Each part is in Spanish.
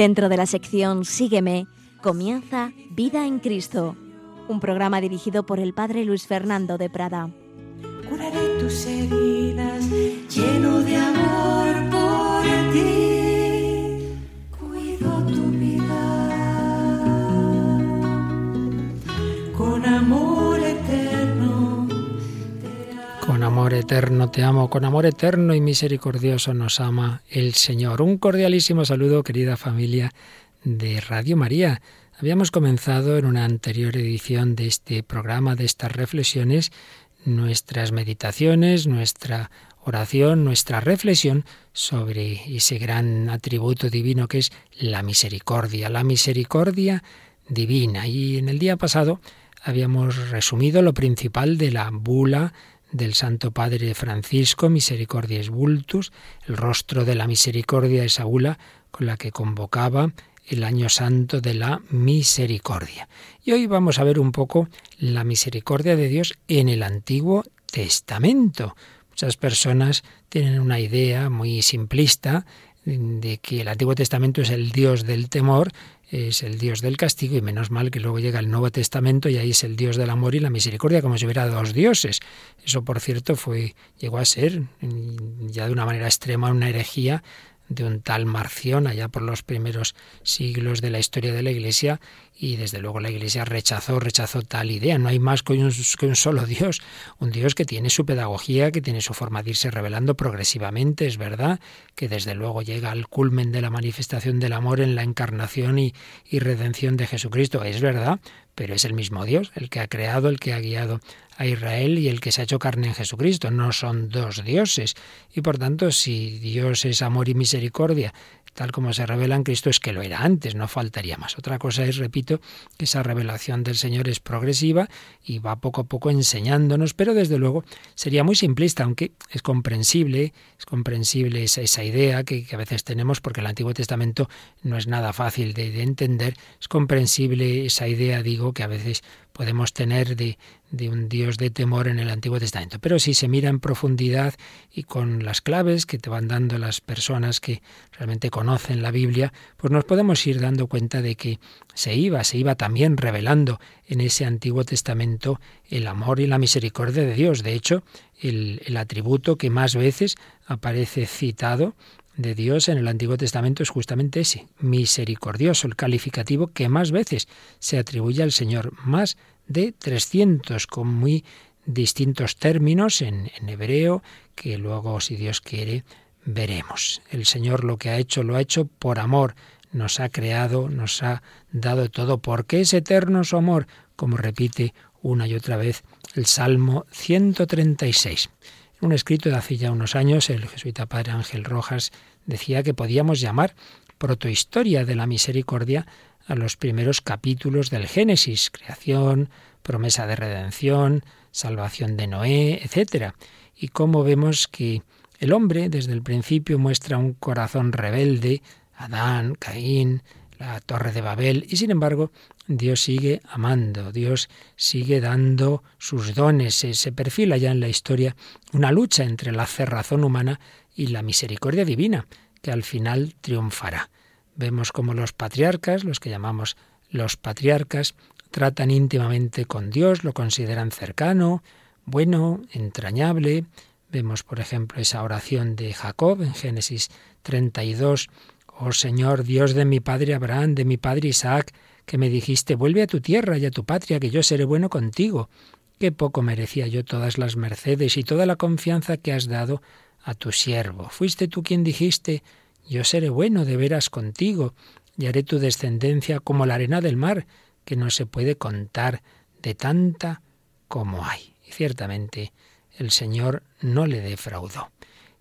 Dentro de la sección Sígueme, comienza Vida en Cristo, un programa dirigido por el Padre Luis Fernando de Prada. curaré tus heridas, lleno de amor por ti. Eterno te amo, con amor eterno y misericordioso nos ama el Señor. Un cordialísimo saludo, querida familia de Radio María. Habíamos comenzado en una anterior edición de este programa, de estas reflexiones, nuestras meditaciones, nuestra oración, nuestra reflexión sobre ese gran atributo divino que es la misericordia, la misericordia divina. Y en el día pasado habíamos resumido lo principal de la bula del Santo Padre Francisco, Misericordias Vultus, el rostro de la misericordia, esa bula con la que convocaba el año santo de la misericordia. Y hoy vamos a ver un poco la misericordia de Dios en el Antiguo Testamento. Muchas personas tienen una idea muy simplista de que el Antiguo Testamento es el Dios del temor, es el Dios del castigo y menos mal que luego llega el Nuevo Testamento y ahí es el Dios del amor y la misericordia, como si hubiera dos dioses. Eso, por cierto, fue llegó a ser ya de una manera extrema una herejía de un tal Marción allá por los primeros siglos de la historia de la Iglesia y desde luego la Iglesia rechazó, rechazó tal idea. No hay más que un, solo Dios, un Dios que tiene su pedagogía, que tiene su forma de irse revelando progresivamente, es verdad, que desde luego llega al culmen de la manifestación del amor en la encarnación y, y redención de Jesucristo, es verdad, pero es el mismo Dios, el que ha creado, el que ha guiado a Israel y el que se ha hecho carne en Jesucristo. No son dos dioses. Y por tanto, si Dios es amor y misericordia, tal como se revela en Cristo, es que lo era antes, no faltaría más. Otra cosa es, repito, que esa revelación del Señor es progresiva y va poco a poco enseñándonos, pero desde luego sería muy simplista, aunque es comprensible, es comprensible esa, esa idea que, a veces tenemos, porque el Antiguo Testamento no es nada fácil de entender, es comprensible esa idea, digo, que a veces podemos tener de, de, un Dios de temor en el Antiguo Testamento. Pero si se mira en profundidad y con las claves que te van dando las personas que realmente conocen la Biblia, pues nos podemos ir dando cuenta de que se iba, se iba también revelando en ese Antiguo Testamento el amor y la misericordia de Dios. De hecho, el, el atributo que más veces aparece citado de Dios en el Antiguo Testamento es justamente ese, misericordioso, el calificativo que más veces se atribuye al Señor, más de 300, con muy distintos términos en, hebreo, que luego, si Dios quiere, veremos. El Señor lo que ha hecho, lo ha hecho por amor, nos ha creado, nos ha dado todo, porque es eterno su amor, como repite una y otra vez el Salmo 136. En un escrito de hace ya unos años, el jesuita padre Ángel Rojas decía que podíamos llamar protohistoria de la misericordia a los primeros capítulos del Génesis, creación, promesa de redención, salvación de Noé, etc. Y cómo vemos que el hombre desde el principio muestra un corazón rebelde, Adán, Caín, la torre de Babel, y sin embargo Dios sigue amando, Dios sigue dando sus dones, se, se perfila ya en la historia una lucha entre la cerrazón humana y la misericordia divina, que al final triunfará. Vemos como los patriarcas, los que llamamos los patriarcas, tratan íntimamente con Dios, lo consideran cercano, bueno, entrañable. Vemos, por ejemplo, esa oración de Jacob en Génesis 32, Oh Señor, Dios de mi padre Abraham, de mi padre Isaac, que me dijiste, vuelve a tu tierra y a tu patria, que yo seré bueno contigo. Qué poco merecía yo todas las mercedes y toda la confianza que has dado a tu siervo. Fuiste tú quien dijiste, yo seré bueno de veras contigo, y haré tu descendencia como la arena del mar, que no se puede contar de tanta como hay. Y ciertamente el Señor no le defraudó.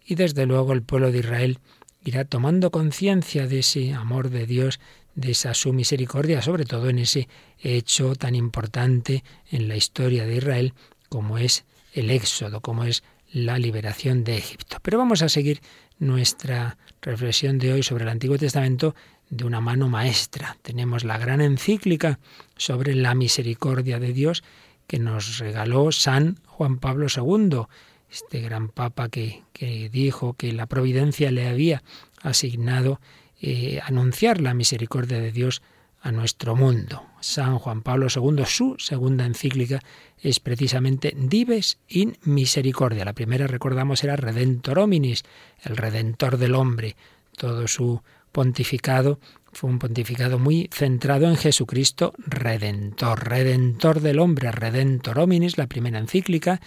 Y desde luego el pueblo de Israel irá tomando conciencia de ese amor de Dios, de esa su misericordia, sobre todo en ese hecho tan importante en la historia de Israel como es el éxodo, como es la liberación de Egipto. Pero vamos a seguir nuestra reflexión de hoy sobre el Antiguo Testamento de una mano maestra. Tenemos la gran encíclica sobre la misericordia de Dios que nos regaló San Juan Pablo II, este gran papa que, que dijo que la providencia le había asignado eh, anunciar la misericordia de Dios a nuestro mundo. San Juan Pablo II, su segunda encíclica es precisamente Dives in Misericordia. La primera, recordamos, era Redentor Hominis, el Redentor del hombre. Todo su pontificado fue un pontificado muy centrado en Jesucristo Redentor, Redentor del hombre, Redentor Hominis, la primera encíclica.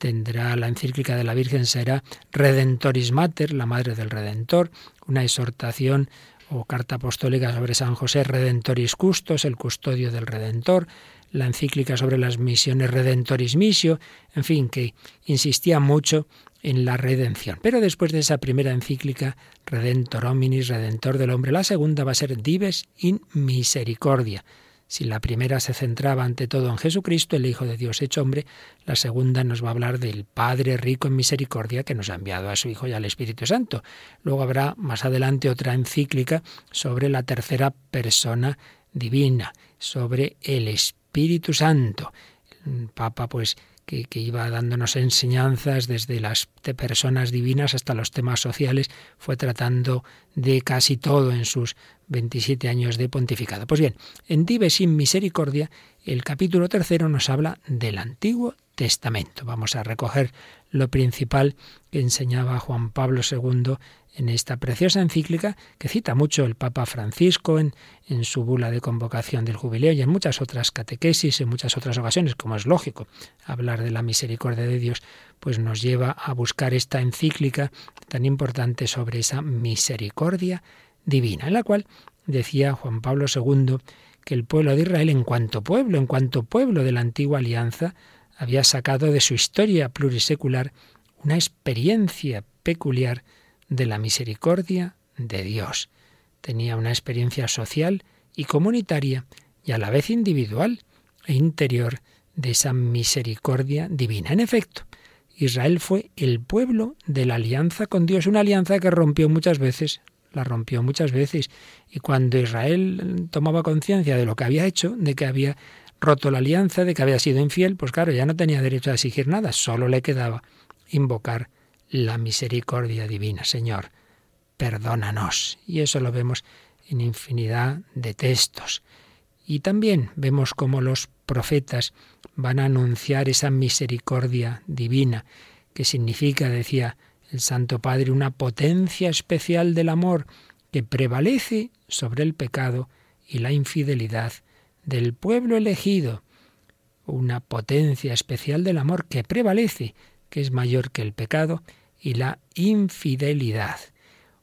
Tendrá la encíclica de la Virgen, será Redentoris Mater, la Madre del Redentor, una exhortación o carta apostólica sobre San José Redentoris Custos, el custodio del Redentor, la encíclica sobre las misiones Redentoris Missio, en fin, que insistía mucho en la redención. Pero después de esa primera encíclica, Redentor Hominis, Redentor del hombre, la segunda va a ser Dives in Misericordia. Si la primera se centraba ante todo en Jesucristo, el Hijo de Dios hecho hombre, la segunda nos va a hablar del Padre rico en misericordia que nos ha enviado a su Hijo y al Espíritu Santo. Luego habrá más adelante otra encíclica sobre la tercera persona divina, sobre el Espíritu Santo. El Papa, pues, que, iba dándonos enseñanzas desde las personas divinas hasta los temas sociales, fue tratando de casi todo en sus 27 años de pontificado. Pues bien, en Dive sin Misericordia, el capítulo tercero nos habla del Antiguo Testamento. Vamos a recoger lo principal que enseñaba Juan Pablo II en esta preciosa encíclica que cita mucho el Papa Francisco en, en, su bula de convocación del jubileo y en muchas otras catequesis, en muchas otras ocasiones, como es lógico, hablar de la misericordia de Dios, pues nos lleva a buscar esta encíclica tan importante sobre esa misericordia divina, en la cual decía Juan Pablo II que el pueblo de Israel, en cuanto pueblo, en cuanto pueblo de la antigua alianza, había sacado de su historia plurisecular una experiencia peculiar de la misericordia de Dios. Tenía una experiencia social y comunitaria y a la vez individual e interior de esa misericordia divina. En efecto, Israel fue el pueblo de la alianza con Dios, una alianza que rompió muchas veces, la rompió muchas veces. Y cuando Israel tomaba conciencia de lo que había hecho, de que había roto la alianza, de que había sido infiel, pues claro, ya no tenía derecho a exigir nada, solo le quedaba invocar la misericordia divina. Señor, perdónanos. Y eso lo vemos en infinidad de textos. Y también vemos cómo los profetas van a anunciar esa misericordia divina, que significa, decía el Santo Padre, una potencia especial del amor que prevalece sobre el pecado y la infidelidad del pueblo elegido. Una potencia especial del amor que prevalece, que es mayor que el pecado y la infidelidad.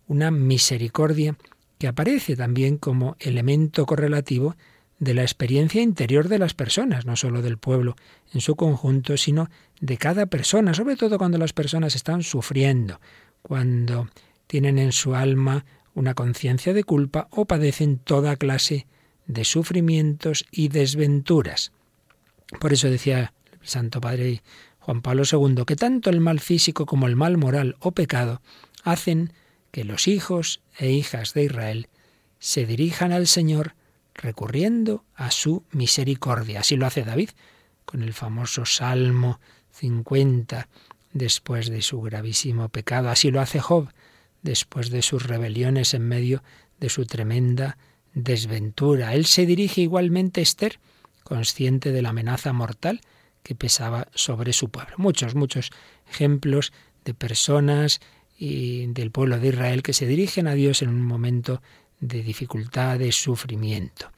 Una misericordia que aparece también como elemento correlativo de la experiencia interior de las personas, no sólo del pueblo en su conjunto, sino de cada persona, sobre todo cuando las personas están sufriendo, cuando tienen en su alma una conciencia de culpa o padecen toda clase de sufrimientos y desventuras. Por eso decía el Santo Padre Juan Pablo II que tanto el mal físico como el mal moral o pecado hacen que los hijos e hijas de Israel se dirijan al Señor recurriendo a su misericordia. Así lo hace David con el famoso Salmo 50 después de su gravísimo pecado. Así lo hace Job después de sus rebeliones en medio de su tremenda desventura. Él se dirige igualmente a Esther, consciente de la amenaza mortal que pesaba sobre su pueblo. Muchos, muchos ejemplos de personas y del pueblo de Israel que se dirigen a Dios en un momento de dificultad, de sufrimiento.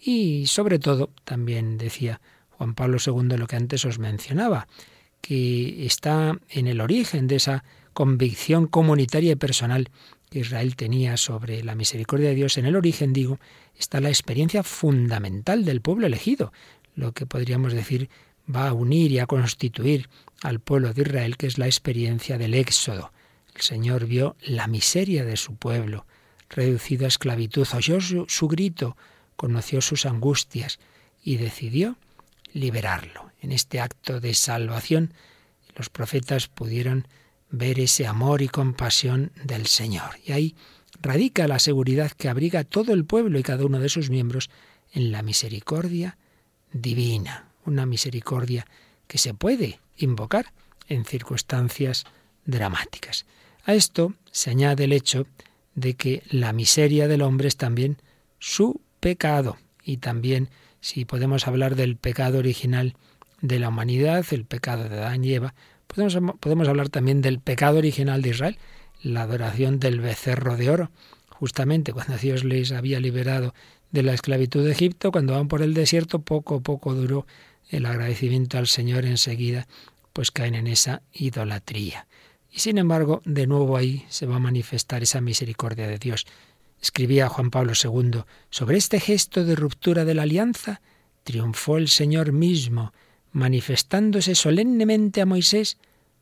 Y sobre todo, también decía Juan Pablo II lo que antes os mencionaba, que está en el origen de esa convicción comunitaria y personal que Israel tenía sobre la misericordia de Dios, en el origen, digo, está la experiencia fundamental del pueblo elegido, lo que podríamos decir va a unir y a constituir al pueblo de Israel, que es la experiencia del Éxodo. El Señor vio la miseria de su pueblo, reducido a esclavitud, oyó su, grito, conoció sus angustias y decidió liberarlo. En este acto de salvación, los profetas pudieron ver ese amor y compasión del Señor. Y ahí radica la seguridad que abriga todo el pueblo y cada uno de sus miembros en la misericordia divina, una misericordia que se puede invocar en circunstancias dramáticas. A esto se añade el hecho de que la miseria del hombre es también su pecado y también si podemos hablar del pecado original de la humanidad, el pecado de Adán y Eva, podemos, podemos hablar también del pecado original de Israel, la adoración del becerro de oro. Justamente cuando Dios les había liberado de la esclavitud de Egipto, cuando van por el desierto, poco a poco duró el agradecimiento al Señor enseguida, pues caen en esa idolatría. Y sin embargo, de nuevo ahí se va a manifestar esa misericordia de Dios. Escribía Juan Pablo II, sobre este gesto de ruptura de la alianza, triunfó el Señor mismo, manifestándose solemnemente a Moisés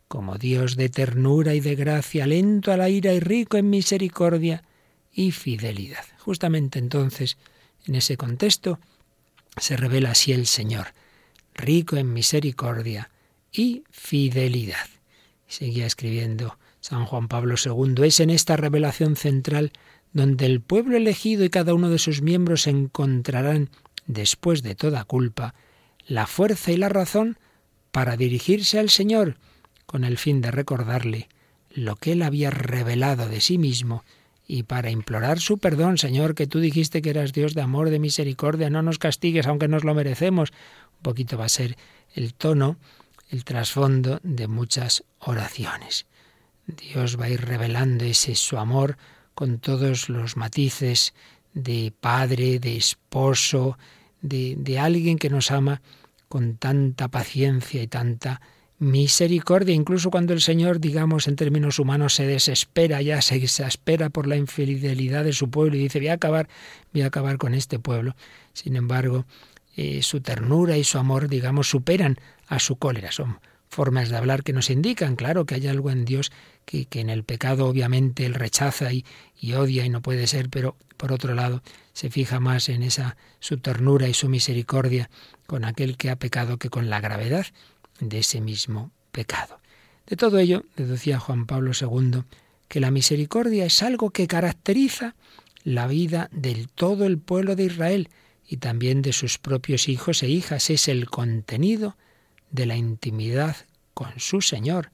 como Dios de ternura y de gracia, lento a la ira y rico en misericordia y fidelidad. Justamente entonces, en ese contexto, se revela así el Señor, rico en misericordia y fidelidad. Seguía escribiendo San Juan Pablo II, es en esta revelación central donde el pueblo elegido y cada uno de sus miembros encontrarán, después de toda culpa, la fuerza y la razón para dirigirse al Señor, con el fin de recordarle lo que él había revelado de sí mismo y para implorar su perdón, Señor, que tú dijiste que eras Dios de amor, de misericordia, no nos castigues aunque nos lo merecemos. Un poquito va a ser el tono, el trasfondo de muchas oraciones. Dios va a ir revelando ese su amor con todos los matices de padre, de esposo, de, de alguien que nos ama con tanta paciencia y tanta misericordia, incluso cuando el Señor, digamos en términos humanos, se desespera, ya se exaspera por la infidelidad de su pueblo y dice, voy a acabar, voy a acabar con este pueblo. Sin embargo, eh, su ternura y su amor, digamos, superan a su cólera. Son formas de hablar que nos indican, claro, que hay algo en Dios que, que en el pecado obviamente él rechaza y, y odia y no puede ser, pero por otro lado se fija más en esa su ternura y su misericordia con aquel que ha pecado que con la gravedad de ese mismo pecado. De todo ello, deducía Juan Pablo II, que la misericordia es algo que caracteriza la vida del todo el pueblo de Israel y también de sus propios hijos e hijas. Es el contenido de la intimidad con su Señor,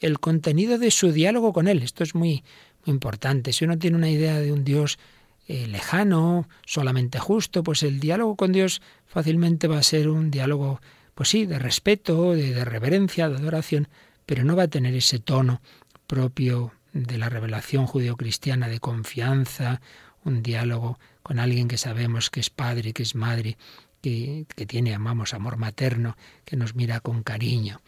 el contenido de su diálogo con Él. Esto es muy, importante. Si uno tiene una idea de un Dios eh, lejano, solamente justo, pues el diálogo con Dios fácilmente va a ser un diálogo pues sí, de respeto, de, reverencia, de adoración, pero no va a tener ese tono propio de la revelación judeocristiana de confianza, un diálogo con alguien que sabemos que es padre, que es madre, que, tiene, amamos, amor materno, que nos mira con cariño.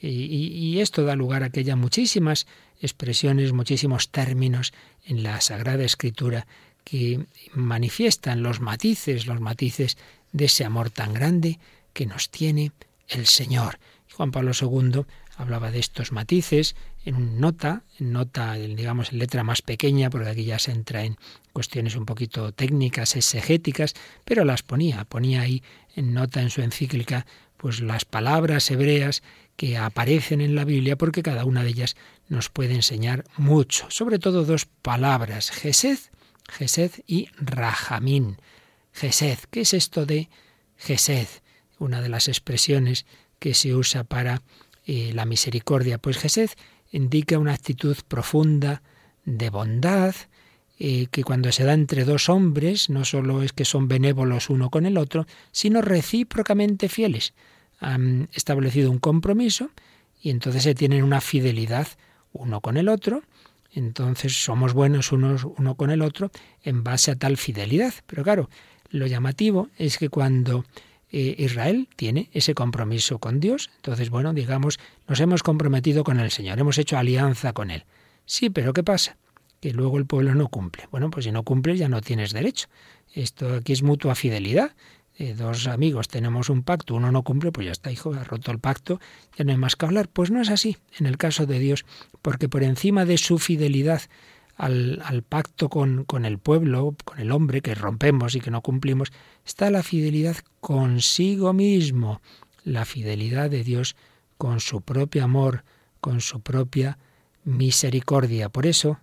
Y, y, esto da lugar a que haya muchísimas expresiones, muchísimos términos en la Sagrada Escritura que manifiestan los matices, los matices de ese amor tan grande que nos tiene el Señor. Juan Pablo II hablaba de estos matices en nota, en nota, digamos, en letra más pequeña, porque aquí ya se entra en cuestiones un poquito técnicas, exegéticas, pero las ponía, ponía ahí en nota en su encíclica, pues las palabras hebreas que aparecen en la Biblia, porque cada una de ellas nos puede enseñar mucho, sobre todo dos palabras, Gesed, Gesed y Rajamín. Gesed, ¿qué es esto de Gesed? una de las expresiones que se usa para eh, la misericordia. Pues Jesús indica una actitud profunda de bondad, eh, que cuando se da entre dos hombres, no solo es que son benévolos uno con el otro, sino recíprocamente fieles. Han establecido un compromiso y entonces se tienen una fidelidad uno con el otro, entonces somos buenos unos uno con el otro en base a tal fidelidad. Pero claro, lo llamativo es que cuando eh, Israel tiene ese compromiso con Dios. Entonces, bueno, digamos, nos hemos comprometido con el Señor, hemos hecho alianza con Él. Sí, pero ¿qué pasa? Que luego el pueblo no cumple. Bueno, pues si no cumples ya no tienes derecho. Esto aquí es mutua fidelidad. Eh, dos amigos tenemos un pacto, uno no cumple, pues ya está, hijo, ha roto el pacto, ya no hay más que hablar. Pues no es así en el caso de Dios, porque por encima de su fidelidad al, pacto con, con el pueblo, con el hombre que rompemos y que no cumplimos, está la fidelidad consigo mismo, la fidelidad de Dios con su propio amor, con su propia misericordia. Por eso,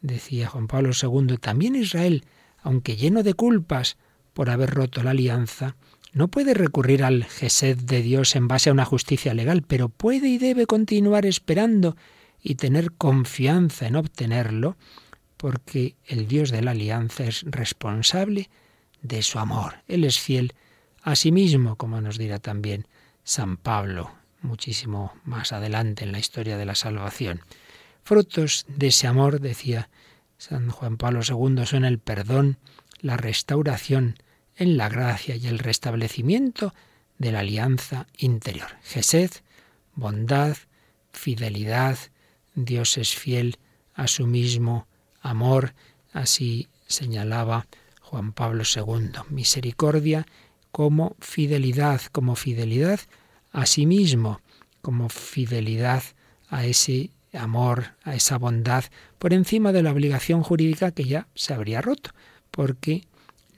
decía Juan Pablo II, también Israel, aunque lleno de culpas por haber roto la alianza, no puede recurrir al Gesed de Dios en base a una justicia legal, pero puede y debe continuar esperando y tener confianza en obtenerlo, porque el Dios de la alianza es responsable de su amor. Él es fiel a sí mismo, como nos dirá también San Pablo, muchísimo más adelante en la historia de la salvación. Frutos de ese amor, decía San Juan Pablo II, son el perdón, la restauración en la gracia y el restablecimiento de la alianza interior. Gesed, bondad, fidelidad, Dios es fiel a su mismo amor, así señalaba Juan Pablo II. Misericordia como fidelidad, como fidelidad a sí mismo, como fidelidad a ese amor, a esa bondad, por encima de la obligación jurídica que ya se habría roto, porque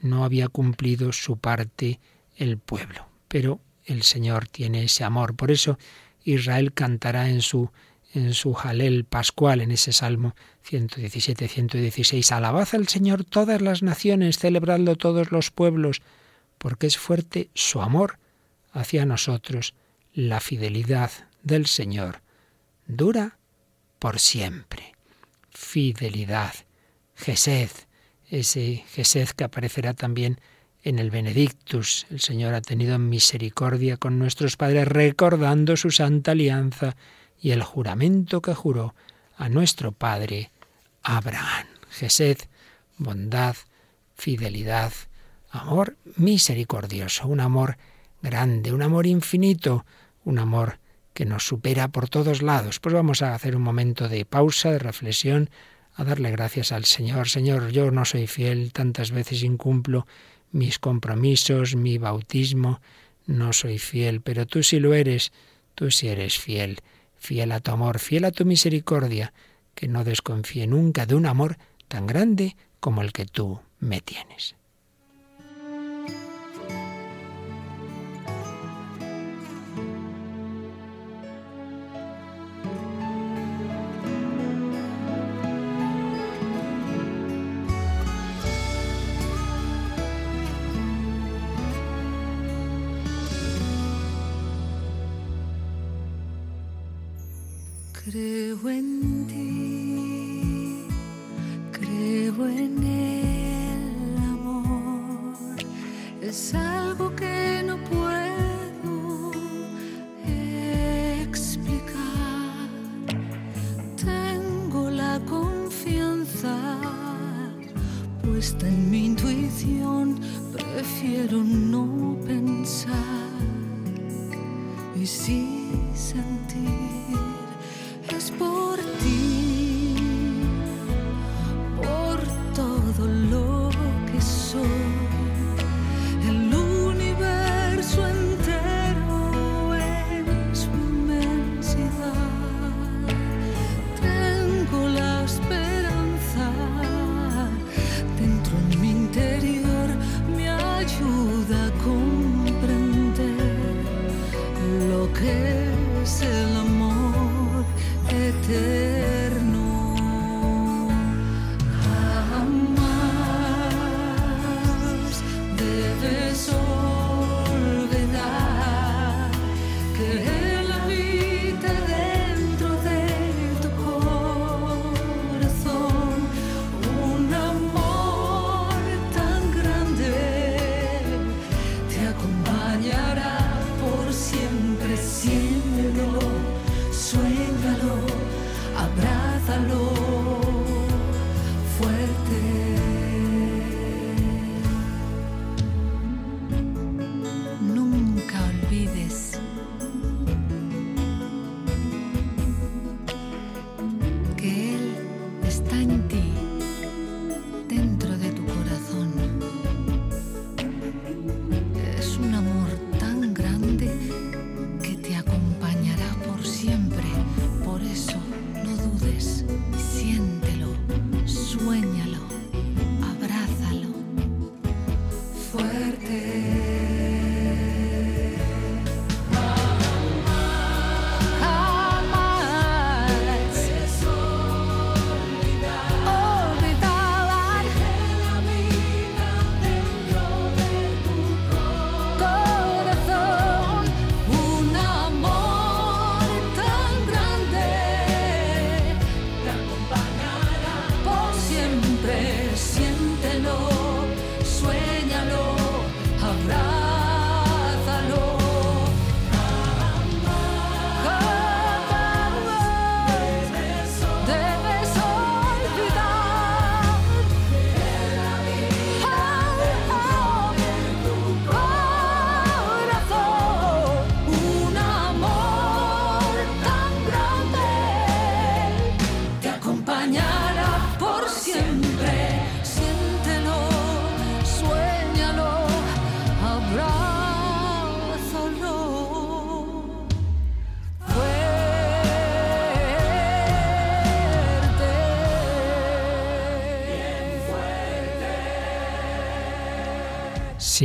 no había cumplido su parte el pueblo. Pero el Señor tiene ese amor. Por eso Israel cantará en su en su jalel pascual, en ese Salmo 117-116, Alabad al Señor todas las naciones, celebradlo todos los pueblos, porque es fuerte su amor hacia nosotros, la fidelidad del Señor dura por siempre. Fidelidad, Gesed, ese Gesed que aparecerá también en el Benedictus. El Señor ha tenido misericordia con nuestros padres, recordando su santa alianza y el juramento que juró a nuestro Padre Abraham. Gesed, bondad, fidelidad, amor misericordioso, un amor grande, un amor infinito, un amor que nos supera por todos lados. Pues vamos a hacer un momento de pausa, de reflexión, a darle gracias al Señor. Señor, yo no soy fiel, tantas veces incumplo mis compromisos, mi bautismo, no soy fiel, pero tú sí lo eres, tú sí eres fiel fiel a tu amor, fiel a tu misericordia, que no desconfíe nunca de un amor tan grande como el que tú me tienes. Creo en ti, creo en el amor. Es algo que no puedo explicar. Tengo la confianza puesta en mi intuición. Prefiero no pensar y sí sentir.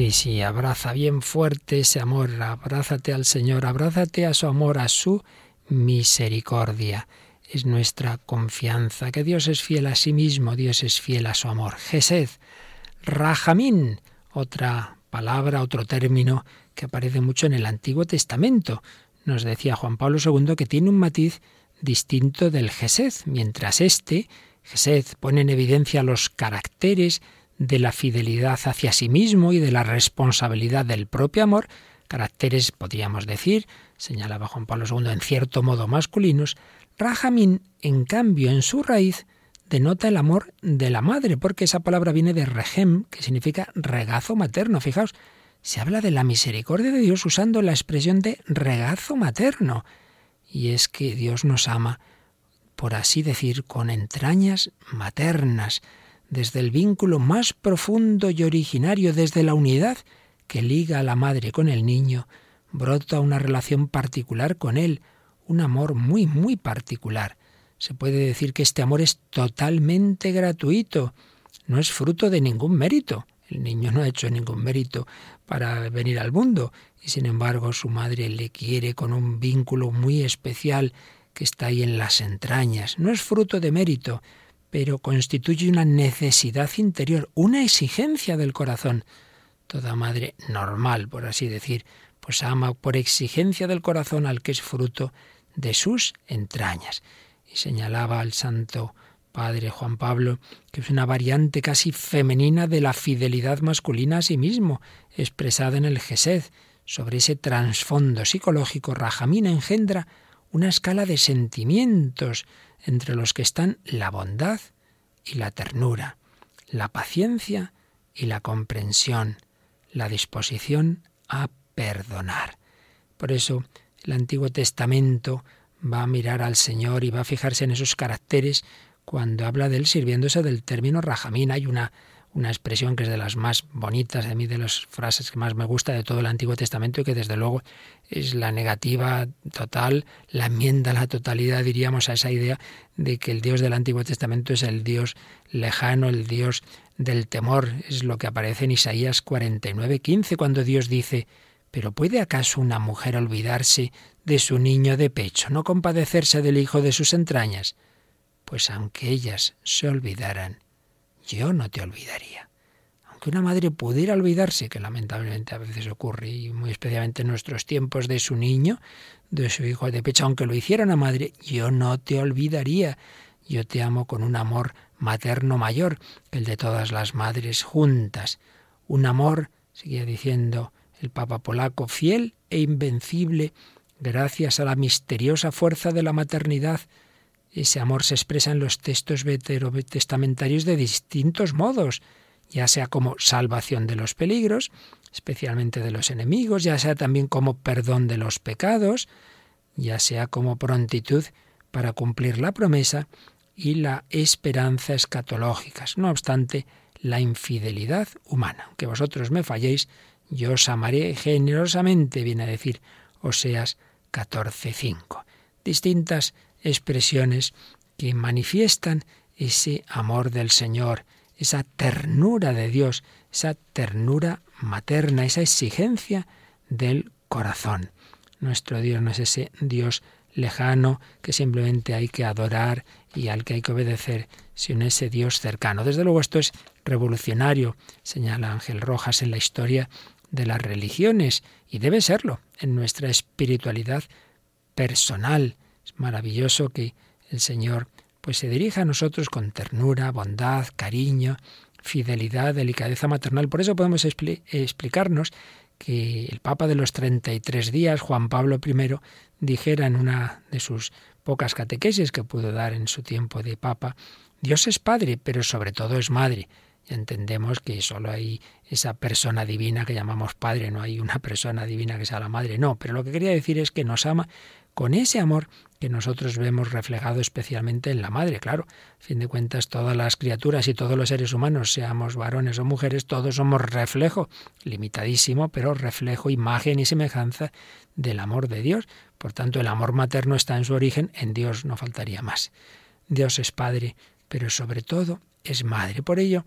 Sí, sí, abraza bien fuerte ese amor, abrázate al Señor, abrázate a su amor, a su misericordia. Es nuestra confianza, que Dios es fiel a sí mismo, Dios es fiel a su amor. Gesed, Rajamín, otra palabra, otro término que aparece mucho en el Antiguo Testamento. Nos decía Juan Pablo II que tiene un matiz distinto del Gesed, mientras este, Gesed, pone en evidencia los caracteres de la fidelidad hacia sí mismo y de la responsabilidad del propio amor, caracteres, podríamos decir, señalaba Juan Pablo II, en cierto modo masculinos, Rahamín, en cambio, en su raíz, denota el amor de la madre, porque esa palabra viene de regem, que significa regazo materno. Fijaos, se habla de la misericordia de Dios usando la expresión de regazo materno. Y es que Dios nos ama, por así decir, con entrañas maternas, desde el vínculo más profundo y originario, desde la unidad que liga a la madre con el niño, brota una relación particular con él, un amor muy, muy particular. Se puede decir que este amor es totalmente gratuito, no es fruto de ningún mérito. El niño no ha hecho ningún mérito para venir al mundo y sin embargo su madre le quiere con un vínculo muy especial que está ahí en las entrañas. No es fruto de mérito, pero constituye una necesidad interior, una exigencia del corazón. Toda madre normal, por así decir, pues ama por exigencia del corazón al que es fruto de sus entrañas. Y señalaba al santo padre Juan Pablo que es una variante casi femenina de la fidelidad masculina a sí mismo, expresada en el Gesed. Sobre ese trasfondo psicológico, Rajamina engendra una escala de sentimientos, entre los que están la bondad y la ternura, la paciencia y la comprensión, la disposición a perdonar. Por eso el Antiguo Testamento va a mirar al Señor y va a fijarse en esos caracteres cuando habla de él sirviéndose del término rajamín. Hay una una expresión que es de las más bonitas de mí, de las frases que más me gusta de todo el Antiguo Testamento y que desde luego es la negativa total, la enmienda a la totalidad, diríamos, a esa idea de que el Dios del Antiguo Testamento es el Dios lejano, el Dios del temor. Es lo que aparece en Isaías 49, 15, cuando Dios dice, ¿pero puede acaso una mujer olvidarse de su niño de pecho, no compadecerse del hijo de sus entrañas? Pues aunque ellas se olvidaran, yo no te olvidaría. Aunque una madre pudiera olvidarse, que lamentablemente a veces ocurre, y muy especialmente en nuestros tiempos, de su niño, de su hijo de pecho, aunque lo hiciera una madre, yo no te olvidaría. Yo te amo con un amor materno mayor que el de todas las madres juntas. Un amor, seguía diciendo el Papa polaco, fiel e invencible, gracias a la misteriosa fuerza de la maternidad ese amor se expresa en los textos veterotestamentarios de distintos modos, ya sea como salvación de los peligros, especialmente de los enemigos, ya sea también como perdón de los pecados, ya sea como prontitud para cumplir la promesa y la esperanza escatológicas. No obstante, la infidelidad humana. Aunque vosotros me falléis, yo os amaré generosamente, viene a decir Oseas 14.5. Distintas expresiones que manifiestan ese amor del Señor, esa ternura de Dios, esa ternura materna, esa exigencia del corazón. Nuestro Dios no es ese Dios lejano que simplemente hay que adorar y al que hay que obedecer, sino ese Dios cercano. Desde luego esto es revolucionario, señala Ángel Rojas en la historia de las religiones y debe serlo en nuestra espiritualidad personal es maravilloso que el Señor pues se dirija a nosotros con ternura, bondad, cariño, fidelidad, delicadeza maternal. Por eso podemos explicarnos que el Papa de los 33 días, Juan Pablo I, dijera en una de sus pocas catequesis que pudo dar en su tiempo de Papa, Dios es Padre, pero sobre todo es Madre. Y entendemos que solo hay esa persona divina que llamamos Padre, no hay una persona divina que sea la Madre, no, pero lo que quería decir es que nos ama con ese amor que nosotros vemos reflejado especialmente en la madre. Claro, a fin de cuentas, todas las criaturas y todos los seres humanos, seamos varones o mujeres, todos somos reflejo, limitadísimo, pero reflejo, imagen y semejanza del amor de Dios. Por tanto, el amor materno está en su origen, en Dios no faltaría más. Dios es Padre, pero sobre todo es Madre. Por ello,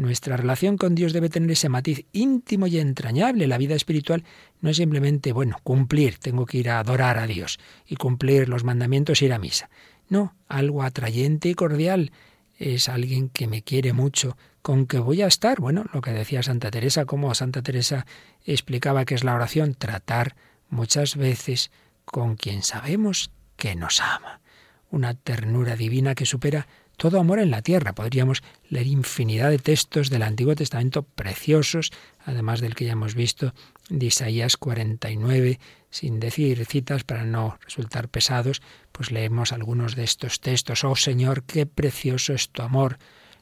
Nuestra relación con Dios debe tener ese matiz íntimo y entrañable. La vida espiritual no es simplemente, bueno, cumplir, tengo que ir a adorar a Dios y cumplir los mandamientos y ir a misa. No, algo atrayente y cordial. Es alguien que me quiere mucho, con que voy a estar. Bueno, lo que decía Santa Teresa, como Santa Teresa explicaba que es la oración, tratar muchas veces con quien sabemos que nos ama. Una ternura divina que supera todo amor en la tierra. Podríamos leer infinidad de textos del Antiguo Testamento preciosos, además del que ya hemos visto de Isaías 49, sin decir citas para no resultar pesados, pues leemos algunos de estos textos. Oh Señor, qué precioso es tu amor.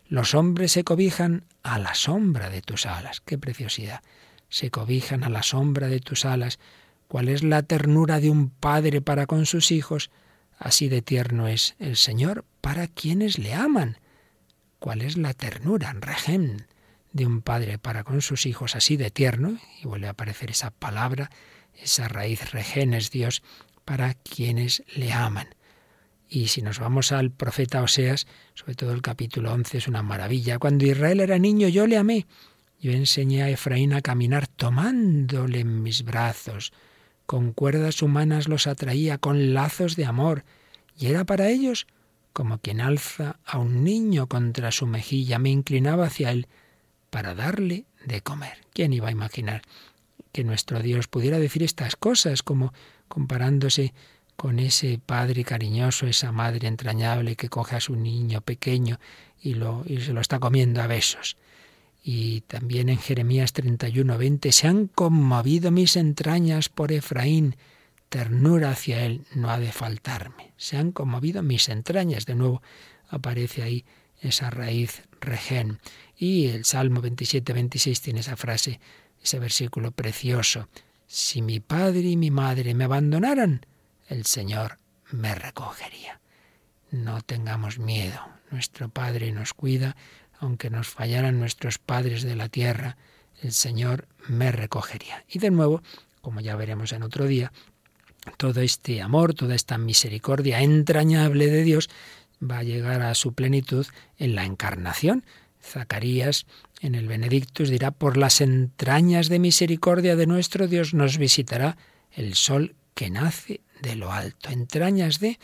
Los hombres se cobijan a la sombra de tus alas. Qué preciosidad. Se cobijan a la sombra de tus alas. ¿Cuál es la ternura de un padre para con sus hijos? Así de tierno es el Señor para quienes le aman. ¿Cuál es la ternura, regen, de un padre para con sus hijos así de tierno? Y vuelve a aparecer esa palabra, esa raíz regen es Dios para quienes le aman. Y si nos vamos al profeta Oseas, sobre todo el capítulo 11 es una maravilla. Cuando Israel era niño yo le amé. Yo enseñé a Efraín a caminar tomándole en mis brazos. Con cuerdas humanas los atraía, con lazos de amor, y era para ellos como quien alza a un niño contra su mejilla. Me inclinaba hacia él para darle de comer. ¿Quién iba a imaginar que nuestro Dios pudiera decir estas cosas como comparándose con ese padre cariñoso, esa madre entrañable que coge a su niño pequeño y, lo, y se lo está comiendo a besos? Y también en Jeremías 31, 20, se han conmovido mis entrañas por Efraín, ternura hacia él no ha de faltarme. Se han conmovido mis entrañas. De nuevo aparece ahí esa raíz regen. Y el Salmo 27, 26 tiene esa frase, ese versículo precioso. Si mi padre y mi madre me abandonaran, el Señor me recogería. No tengamos miedo. Nuestro Padre nos cuida aunque nos fallaran nuestros padres de la tierra, el Señor me recogería. Y de nuevo, como ya veremos en otro día, todo este amor, toda esta misericordia entrañable de Dios va a llegar a su plenitud en la encarnación. Zacarías en el Benedictus dirá, por las entrañas de misericordia de nuestro Dios nos visitará el sol que nace de lo alto. Entrañas de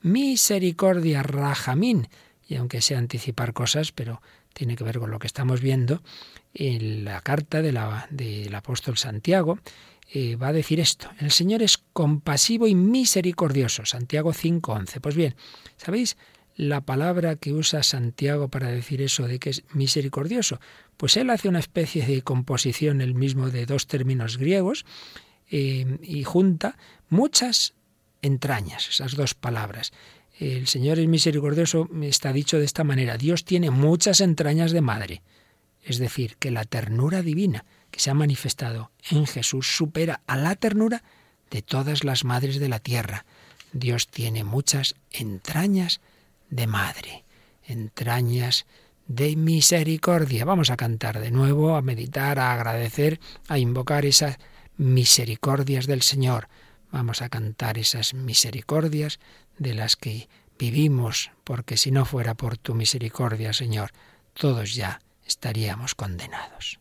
misericordia, rajamín. Y aunque sea anticipar cosas, pero tiene que ver con lo que estamos viendo, en la carta del apóstol Santiago, eh, va a decir esto, el Señor es compasivo y misericordioso, Santiago 5.11. Pues bien, ¿sabéis la palabra que usa Santiago para decir eso de que es misericordioso? Pues él hace una especie de composición, el mismo de dos términos griegos, eh, y junta muchas entrañas, esas dos palabras el Señor es misericordioso, está dicho de esta manera, Dios tiene muchas entrañas de madre. Es decir, que la ternura divina que se ha manifestado en Jesús supera a la ternura de todas las madres de la tierra. Dios tiene muchas entrañas de madre, entrañas de misericordia. Vamos a cantar de nuevo, a meditar, a agradecer, a invocar esas misericordias del Señor. Vamos a cantar esas misericordias de las que vivimos, porque si no fuera por tu misericordia, Señor, todos ya estaríamos condenados.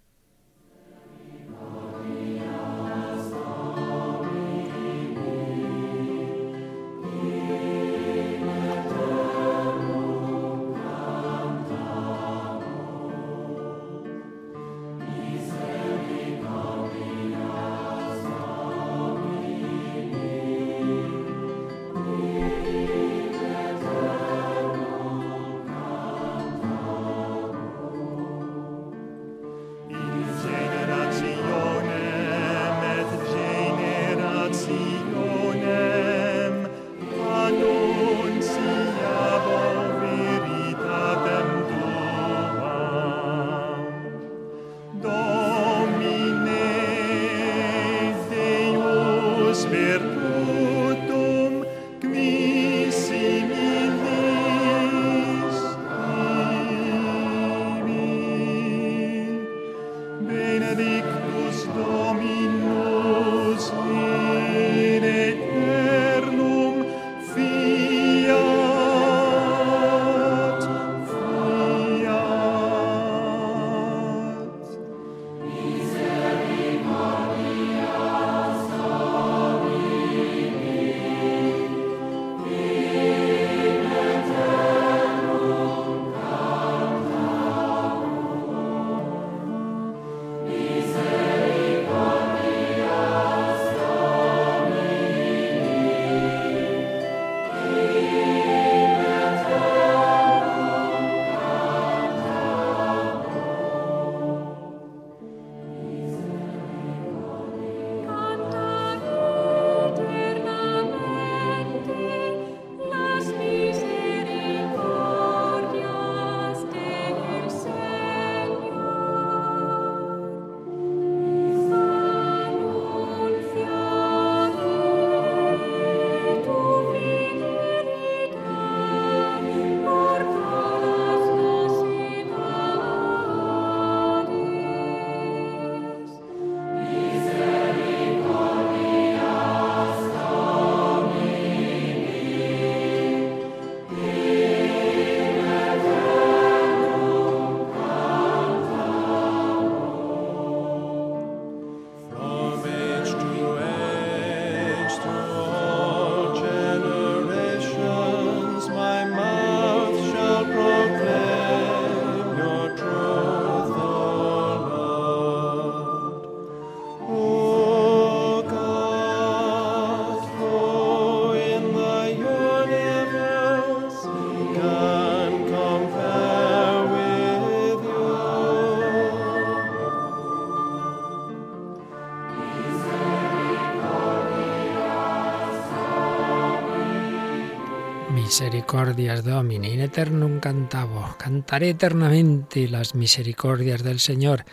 Misericordias Domini in eternum cantavo. Cantaré eternamente las misericordias del Señor.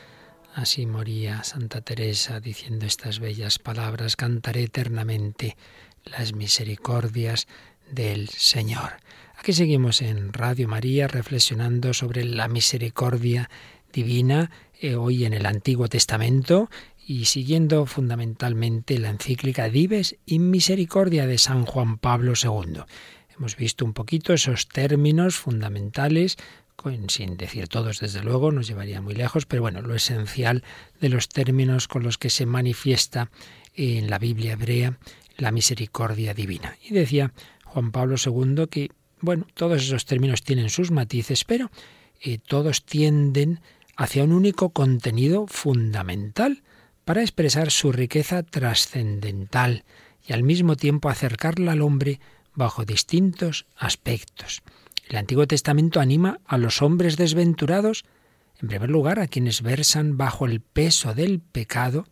Así moría Santa Teresa diciendo estas bellas palabras. Cantaré eternamente las misericordias del Señor. Aquí seguimos en Radio María reflexionando sobre la misericordia divina eh, hoy en el Antiguo Testamento y siguiendo fundamentalmente la encíclica Dives in Misericordia de San Juan Pablo II. Hemos visto un poquito esos términos fundamentales, sin decir todos desde luego, nos llevaría muy lejos, pero bueno, lo esencial de los términos con los que se manifiesta en la Biblia hebrea la misericordia divina. Y decía Juan Pablo II que, bueno, todos esos términos tienen sus matices, pero eh, todos tienden hacia un único contenido fundamental para expresar su riqueza trascendental y al mismo tiempo acercarla al hombre bajo distintos aspectos. El Antiguo Testamento anima a los hombres desventurados, en primer lugar a quienes versan bajo el peso del pecado,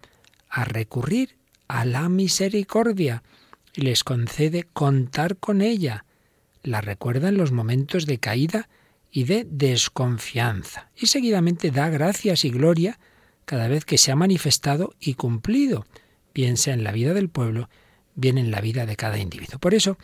a recurrir a la misericordia y les concede contar con ella. La recuerda en los momentos de caída y de desconfianza, y seguidamente da gracias y gloria cada vez que se ha manifestado y cumplido, bien sea en la vida del pueblo, bien en la vida de cada individuo. Por eso,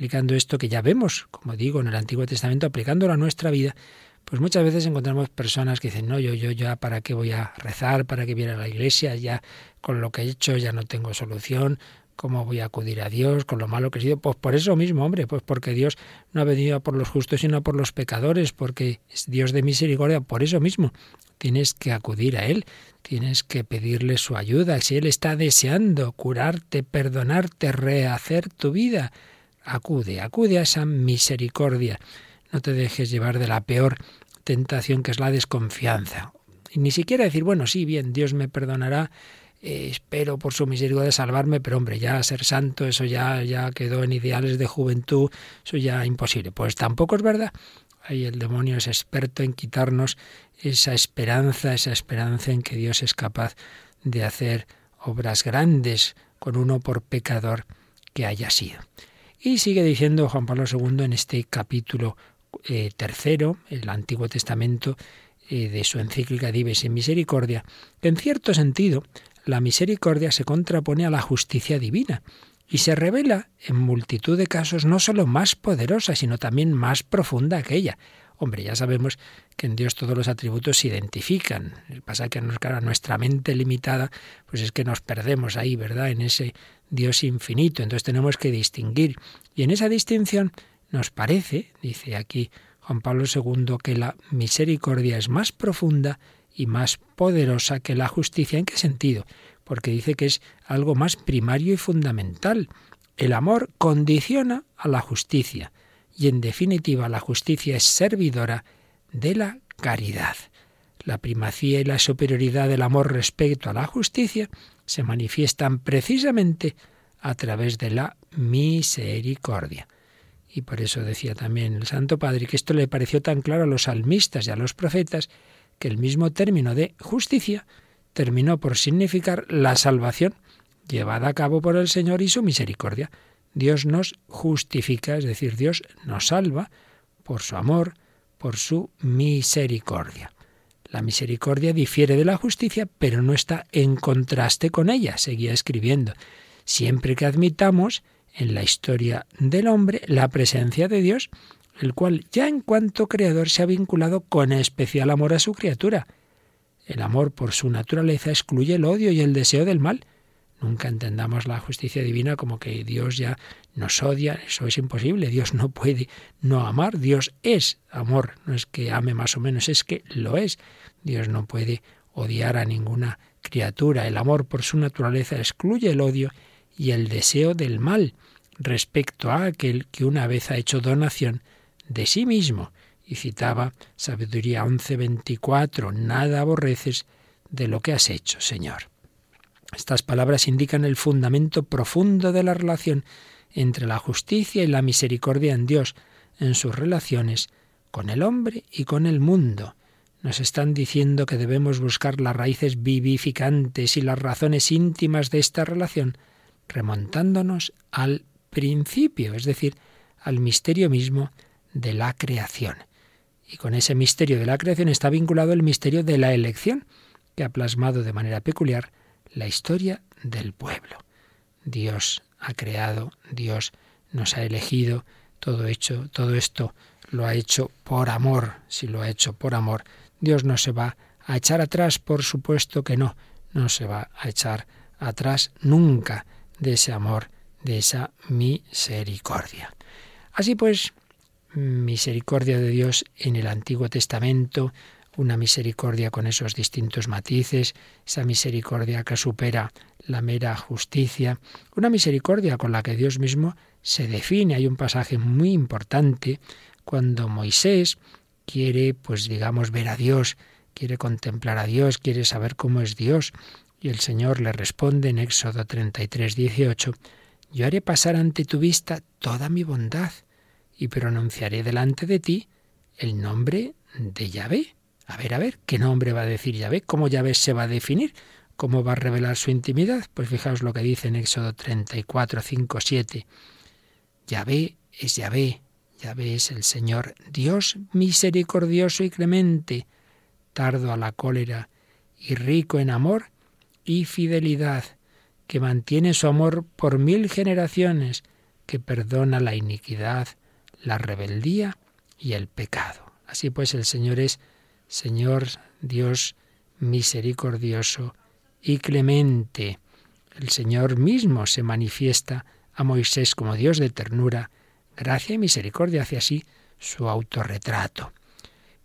aplicando esto que ya vemos, como digo, en el Antiguo Testamento, aplicándolo a nuestra vida, pues muchas veces encontramos personas que dicen, no, yo, yo ya, ¿para qué voy a rezar? ¿Para qué viene a la iglesia? Ya con lo que he hecho ya no tengo solución. ¿Cómo voy a acudir a Dios con lo malo que he sido? Pues por eso mismo, hombre, pues porque Dios no ha venido por los justos sino por los pecadores, porque es Dios de misericordia, por eso mismo tienes que acudir a Él, tienes que pedirle su ayuda. Si Él está deseando curarte, perdonarte, rehacer tu vida, acude, acude a esa misericordia. No te dejes llevar de la peor tentación que es la desconfianza. Y ni siquiera decir, bueno, sí, bien, Dios me perdonará, eh, espero por su misericordia salvarme, pero hombre, ya ser santo, eso ya, ya quedó en ideales de juventud, eso ya imposible. Pues tampoco es verdad. Ahí el demonio es experto en quitarnos esa esperanza, esa esperanza en que Dios es capaz de hacer obras grandes con uno por pecador que haya sido. Y sigue diciendo Juan Pablo II en este capítulo eh, tercero, el Antiguo Testamento, eh, de su encíclica Dives en Misericordia, que en cierto sentido la misericordia se contrapone a la justicia divina y se revela en multitud de casos no sólo más poderosa, sino también más profunda que ella. Hombre, ya sabemos que en Dios todos los atributos se identifican. Pasa que a nuestra mente limitada, pues es que nos perdemos ahí, ¿verdad? En ese Dios infinito. Entonces tenemos que distinguir. Y en esa distinción nos parece, dice aquí Juan Pablo II, que la misericordia es más profunda y más poderosa que la justicia. ¿En qué sentido? Porque dice que es algo más primario y fundamental. El amor condiciona a la justicia y en definitiva la justicia es servidora de la caridad. La primacía y la superioridad del amor respecto a la justicia se manifiestan precisamente a través de la misericordia. Y por eso decía también el Santo Padre que esto le pareció tan claro a los salmistas y a los profetas que el mismo término de justicia terminó por significar la salvación llevada a cabo por el Señor y su misericordia. Dios nos justifica, es decir, Dios nos salva por su amor, por su misericordia. La misericordia difiere de la justicia, pero no está en contraste con ella, seguía escribiendo. Siempre que admitamos en la historia del hombre la presencia de Dios, el cual ya en cuanto creador se ha vinculado con especial amor a su criatura. El amor por su naturaleza excluye el odio y el deseo del mal. Nunca entendamos la justicia divina como que Dios ya nos odia, eso es imposible, Dios no puede no amar, Dios es amor, no es que ame más o menos, es que lo es. Dios no puede odiar a ninguna criatura, el amor por su naturaleza excluye el odio y el deseo del mal respecto a aquel que una vez ha hecho donación de sí mismo. Y citaba Sabiduría 11:24, nada aborreces de lo que has hecho, Señor. Estas palabras indican el fundamento profundo de la relación entre la justicia y la misericordia en Dios, en sus relaciones con el hombre y con el mundo. Nos están diciendo que debemos buscar las raíces vivificantes y las razones íntimas de esta relación, remontándonos al principio, es decir, al misterio mismo de la creación. Y con ese misterio de la creación está vinculado el misterio de la elección, que ha plasmado de manera peculiar la historia del pueblo. Dios ha creado, Dios nos ha elegido, todo hecho, todo esto lo ha hecho por amor. Si lo ha hecho por amor, Dios no se va a echar atrás, por supuesto que no, no se va a echar atrás nunca de ese amor, de esa misericordia. Así pues, misericordia de Dios en el Antiguo Testamento, una misericordia con esos distintos matices, esa misericordia que supera la mera justicia, una misericordia con la que Dios mismo se define. Hay un pasaje muy importante cuando Moisés quiere, pues digamos, ver a Dios, quiere contemplar a Dios, quiere saber cómo es Dios. Y el Señor le responde en Éxodo 33, 18, Yo haré pasar ante tu vista toda mi bondad y pronunciaré delante de ti el nombre de Yahvé. A ver, a ver, ¿qué nombre va a decir Yahvé? ¿Cómo Yahvé se va a definir? ¿Cómo va a revelar su intimidad? Pues fijaos lo que dice en Éxodo 34, 5, 7. Yahvé es Yahvé, Yahvé es el Señor, Dios misericordioso y clemente, tardo a la cólera y rico en amor y fidelidad, que mantiene su amor por mil generaciones, que perdona la iniquidad, la rebeldía y el pecado. Así pues el Señor es Señor Dios misericordioso y clemente. El Señor mismo se manifiesta a Moisés como Dios de ternura, gracia y misericordia, hacia así su autorretrato.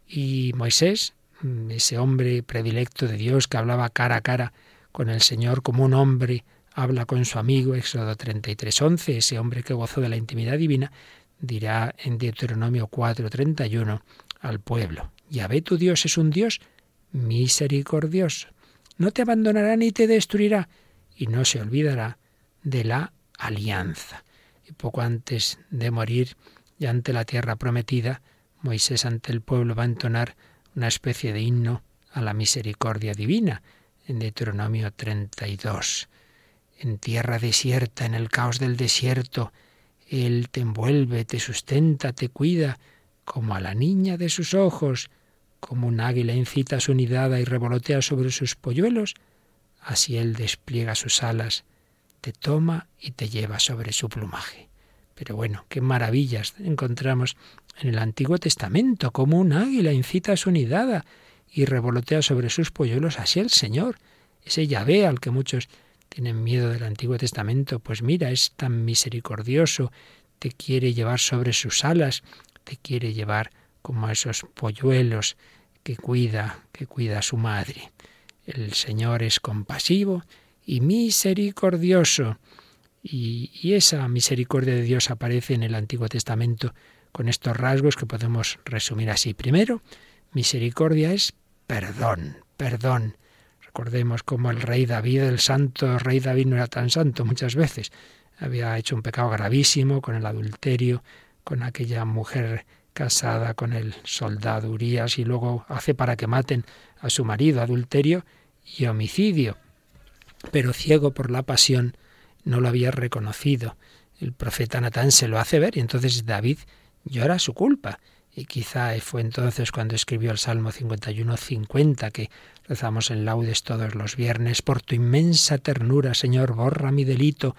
Y Moisés, ese hombre predilecto de Dios que hablaba cara a cara con el Señor como un hombre habla con su amigo, Éxodo 33.11, ese hombre que gozó de la intimidad divina, dirá en Deuteronomio 4.31 al pueblo, Yahvé tu Dios es un Dios misericordioso, no te abandonará ni te destruirá, y no se olvidará de la alianza. Y poco antes de morir, y ante la tierra prometida, Moisés ante el pueblo va a entonar una especie de himno a la misericordia divina, en Deuteronomio 32. En tierra desierta, en el caos del desierto, Él te envuelve, te sustenta, te cuida, como a la niña de sus ojos, como un águila incita su nidada y revolotea sobre sus polluelos, así Él despliega sus alas te toma y te lleva sobre su plumaje. Pero bueno, qué maravillas encontramos en el Antiguo Testamento, como un águila incita a su nidada y revolotea sobre sus polluelos, así el Señor, ese Yahvé al que muchos tienen miedo del Antiguo Testamento, pues mira, es tan misericordioso, te quiere llevar sobre sus alas, te quiere llevar como a esos polluelos que cuida, que cuida a su madre. El Señor es compasivo, y misericordioso. Y, esa misericordia de Dios aparece en el Antiguo Testamento con estos rasgos que podemos resumir así. Primero, misericordia es perdón, perdón. Recordemos cómo el rey David, el santo rey David no era tan santo muchas veces. Había hecho un pecado gravísimo con el adulterio, con aquella mujer casada con el soldado Urias y luego hace para que maten a su marido, adulterio y homicidio pero ciego por la pasión, no lo había reconocido. El profeta Natán se lo hace ver y entonces David llora su culpa. Y quizá fue entonces cuando escribió el Salmo 51, 50, que rezamos en laudes todos los viernes. Por tu inmensa ternura, Señor, borra mi delito,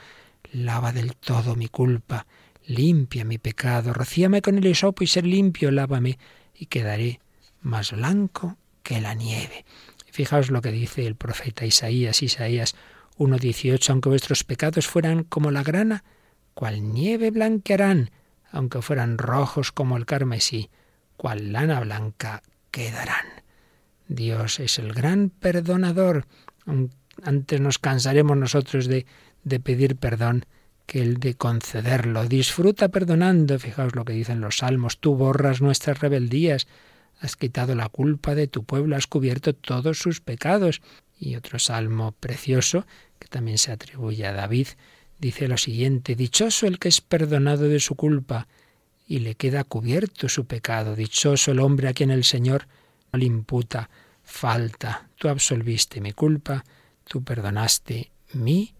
lava del todo mi culpa, limpia mi pecado, rocíame con el hisopo y ser limpio, lávame, y quedaré más blanco que la nieve. Fijaos lo que dice el profeta Isaías, Isaías 1.18, aunque vuestros pecados fueran como la grana, cual nieve blanquearán, aunque fueran rojos como el carmesí, cual lana blanca quedarán. Dios es el gran perdonador. Antes nos cansaremos nosotros de, de pedir perdón que el de concederlo. Disfruta perdonando. Fijaos lo que dicen los salmos. Tú borras nuestras rebeldías has quitado la culpa de tu pueblo, has cubierto todos sus pecados. Y otro salmo precioso, que también se atribuye a David, dice lo siguiente, Dichoso el que es perdonado de su culpa y le queda cubierto su pecado. Dichoso el hombre a quien el Señor no le imputa falta. Tú absolviste mi culpa, tú perdonaste mi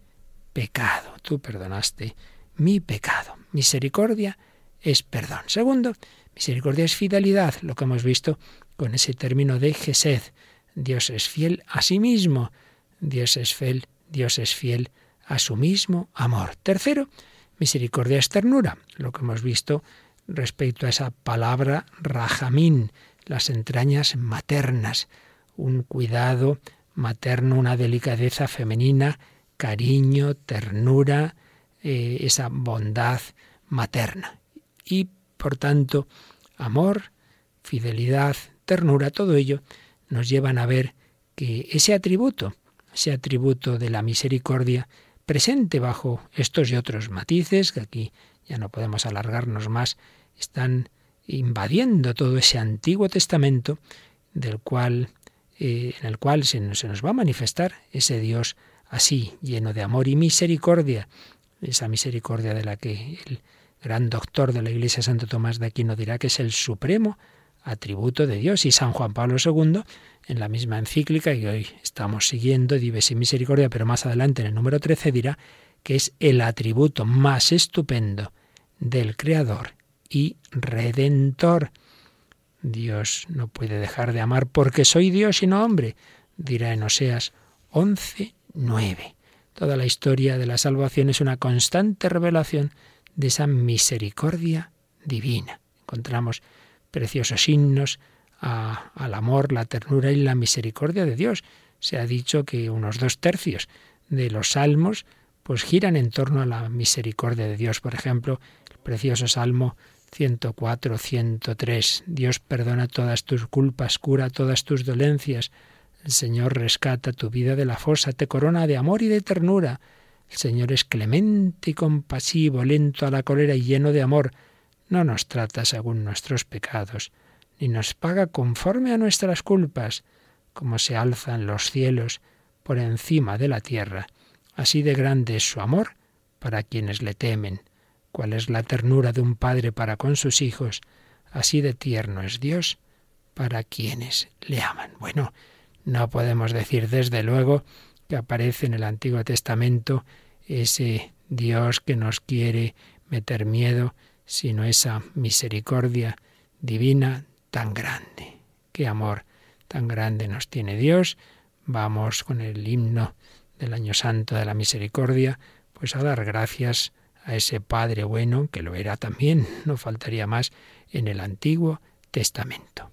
pecado, tú perdonaste mi pecado. Misericordia es perdón. Segundo, misericordia es fidelidad, lo que hemos visto con ese término de Gesed. Dios es fiel a sí mismo. Dios es fiel, Dios es fiel a su mismo amor. Tercero, misericordia es ternura, lo que hemos visto respecto a esa palabra rajamín, las entrañas maternas, un cuidado materno, una delicadeza femenina, cariño, ternura, eh, esa bondad materna. Y, por tanto, amor, fidelidad, ternura, todo ello nos llevan a ver que ese atributo, ese atributo de la misericordia, presente bajo estos y otros matices, que aquí ya no podemos alargarnos más, están invadiendo todo ese Antiguo Testamento del cual, eh, en el cual se nos, se nos va a manifestar ese Dios así, lleno de amor y misericordia, esa misericordia de la que el gran doctor de la Iglesia Santo Tomás de Aquino dirá que es el supremo atributo de Dios. Y San Juan Pablo II, en la misma encíclica que hoy estamos siguiendo, Dives y Misericordia, pero más adelante en el número 13 dirá que es el atributo más estupendo del Creador y Redentor. Dios no puede dejar de amar porque soy Dios y no hombre, dirá en Oseas 11, 9. Toda la historia de la salvación es una constante revelación de esa misericordia divina. Encontramos preciosos himnos al amor, la ternura y la misericordia de Dios. Se ha dicho que unos dos tercios de los salmos pues giran en torno a la misericordia de Dios. Por ejemplo, el precioso Salmo 104, 103. Dios perdona todas tus culpas, cura todas tus dolencias. El Señor rescata tu vida de la fosa, te corona de amor y de ternura. El Señor es clemente y compasivo, lento a la cólera y lleno de amor no nos trata según nuestros pecados, ni nos paga conforme a nuestras culpas, como se alzan los cielos por encima de la tierra. Así de grande es su amor para quienes le temen, cuál es la ternura de un padre para con sus hijos, así de tierno es Dios para quienes le aman. Bueno, no podemos decir desde luego que aparece en el Antiguo Testamento ese Dios que nos quiere meter miedo, sino esa misericordia divina tan grande. Qué amor tan grande nos tiene Dios. Vamos con el himno del año santo de la misericordia, pues a dar gracias a ese Padre bueno, que lo era también, no faltaría más, en el Antiguo Testamento.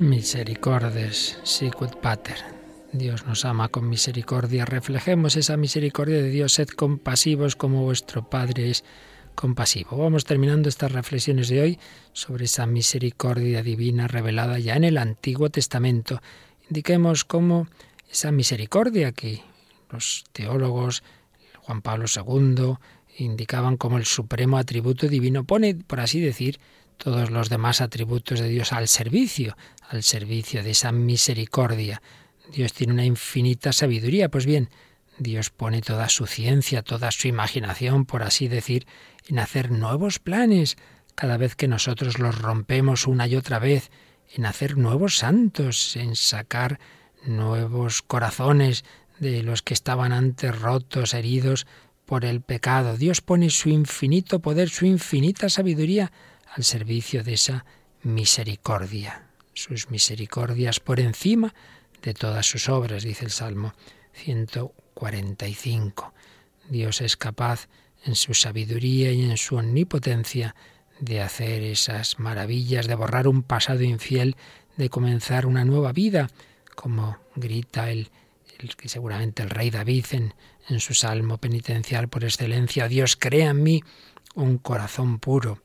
Misericordes, sicut pater. Dios nos ama con misericordia. Reflejemos esa misericordia de Dios. Sed compasivos como vuestro Padre es compasivo. Vamos terminando estas reflexiones de hoy sobre esa misericordia divina revelada ya en el Antiguo Testamento. Indiquemos cómo esa misericordia que los teólogos, Juan Pablo II, indicaban como el supremo atributo divino, pone, por así decir, todos los demás atributos de Dios al servicio, al servicio de esa misericordia. Dios tiene una infinita sabiduría. Pues bien, Dios pone toda su ciencia, toda su imaginación, por así decir, en hacer nuevos planes cada vez que nosotros los rompemos una y otra vez, en hacer nuevos santos, en sacar nuevos corazones de los que estaban antes rotos, heridos por el pecado. Dios pone su infinito poder, su infinita sabiduría al servicio de esa misericordia. Sus misericordias por encima de todas sus obras, dice el Salmo 145. Dios es capaz en su sabiduría y en su omnipotencia de hacer esas maravillas, de borrar un pasado infiel, de comenzar una nueva vida, como grita el, que seguramente el rey David en, en su salmo penitencial por excelencia, Dios crea en mí un corazón puro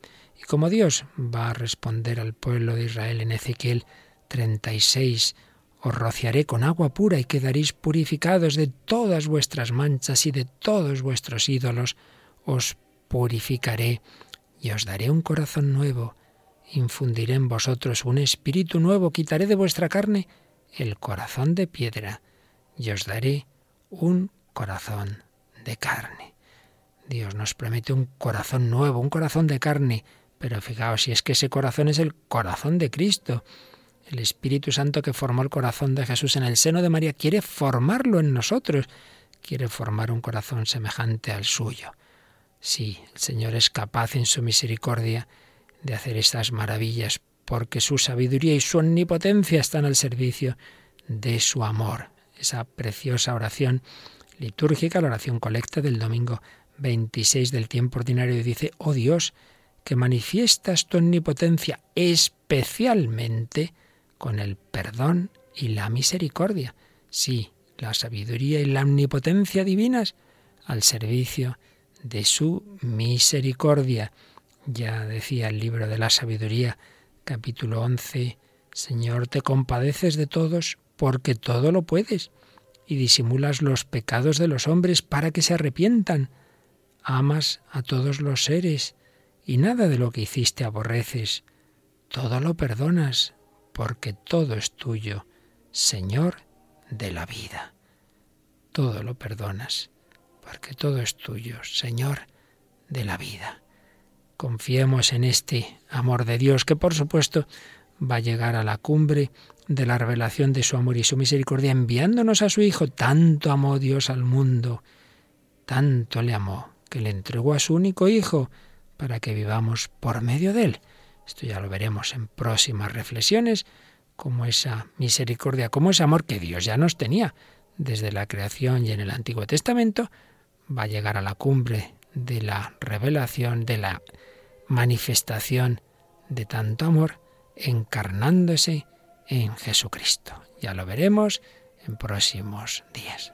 y como Dios va a responder al pueblo de Israel en Ezequiel 36, os rociaré con agua pura y quedaréis purificados de todas vuestras manchas y de todos vuestros ídolos, os purificaré y os daré un corazón nuevo, infundiré en vosotros un espíritu nuevo, quitaré de vuestra carne el corazón de piedra y os daré un corazón de carne. Dios nos promete un corazón nuevo, un corazón de carne, pero fijaos, si es que ese corazón es el corazón de Cristo, el Espíritu Santo que formó el corazón de Jesús en el seno de María, quiere formarlo en nosotros, quiere formar un corazón semejante al suyo. Sí, el Señor es capaz en su misericordia de hacer estas maravillas, porque su sabiduría y su omnipotencia están al servicio de su amor. Esa preciosa oración litúrgica, la oración colecta del domingo 26 del tiempo ordinario, dice, oh Dios, que manifiestas tu omnipotencia especialmente con el perdón y la misericordia. Sí, la sabiduría y la omnipotencia divinas al servicio de su misericordia. Ya decía el libro de la sabiduría, capítulo 11, Señor, te compadeces de todos porque todo lo puedes y disimulas los pecados de los hombres para que se arrepientan. Amas a todos los seres y nada de lo que hiciste aborreces. Todo lo perdonas, porque todo es tuyo, Señor de la vida. Todo lo perdonas, porque todo es tuyo, Señor de la vida. Confiemos en este amor de Dios que por supuesto va a llegar a la cumbre de la revelación de su amor y su misericordia enviándonos a su Hijo. Tanto amó Dios al mundo, tanto le amó, que le entregó a su único Hijo para que vivamos por medio de Él. Esto ya lo veremos en próximas reflexiones, como esa misericordia, como ese amor que Dios ya nos tenía desde la creación y en el Antiguo Testamento, va a llegar a la cumbre de la revelación, de la manifestación de tanto amor, encarnándose en Jesucristo. Ya lo veremos en próximos días.